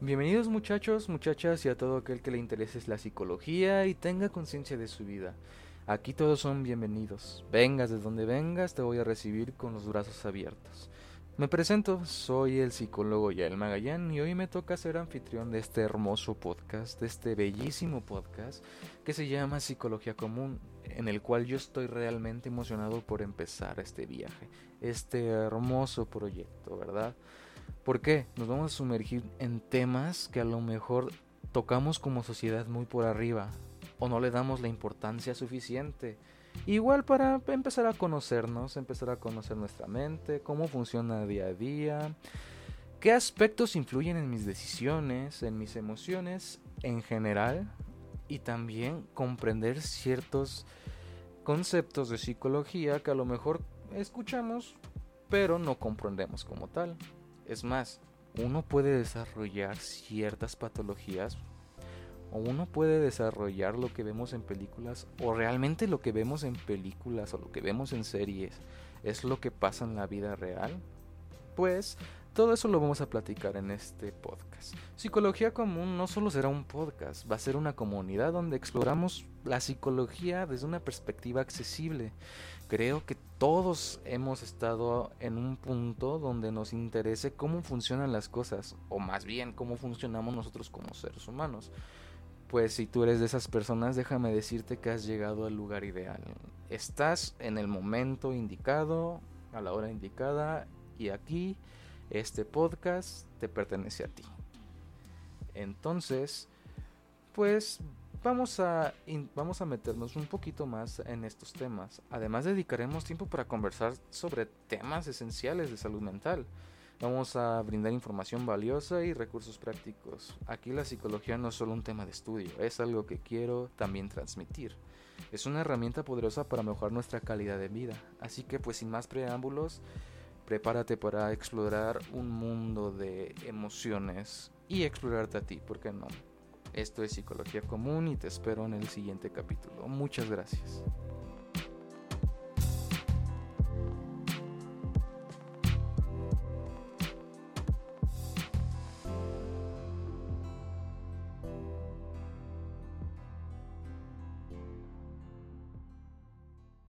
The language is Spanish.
Bienvenidos muchachos, muchachas y a todo aquel que le interese la psicología y tenga conciencia de su vida. Aquí todos son bienvenidos. Vengas de donde vengas, te voy a recibir con los brazos abiertos. Me presento, soy el psicólogo Yael Magallán y hoy me toca ser anfitrión de este hermoso podcast, de este bellísimo podcast que se llama Psicología Común, en el cual yo estoy realmente emocionado por empezar este viaje, este hermoso proyecto, ¿verdad? ¿Por qué? Nos vamos a sumergir en temas que a lo mejor tocamos como sociedad muy por arriba o no le damos la importancia suficiente. Igual para empezar a conocernos, empezar a conocer nuestra mente, cómo funciona día a día, qué aspectos influyen en mis decisiones, en mis emociones en general y también comprender ciertos conceptos de psicología que a lo mejor escuchamos pero no comprendemos como tal. Es más, uno puede desarrollar ciertas patologías o uno puede desarrollar lo que vemos en películas o realmente lo que vemos en películas o lo que vemos en series es lo que pasa en la vida real. Pues todo eso lo vamos a platicar en este podcast. Psicología Común no solo será un podcast, va a ser una comunidad donde exploramos la psicología desde una perspectiva accesible. Creo que todos hemos estado en un punto donde nos interese cómo funcionan las cosas, o más bien cómo funcionamos nosotros como seres humanos. Pues si tú eres de esas personas, déjame decirte que has llegado al lugar ideal. Estás en el momento indicado, a la hora indicada, y aquí este podcast te pertenece a ti. Entonces, pues vamos a, vamos a meternos un poquito más en estos temas. Además dedicaremos tiempo para conversar sobre temas esenciales de salud mental. Vamos a brindar información valiosa y recursos prácticos. Aquí la psicología no es solo un tema de estudio, es algo que quiero también transmitir. Es una herramienta poderosa para mejorar nuestra calidad de vida. Así que pues sin más preámbulos, prepárate para explorar un mundo de emociones y explorarte a ti, ¿por qué no? Esto es Psicología Común y te espero en el siguiente capítulo. Muchas gracias.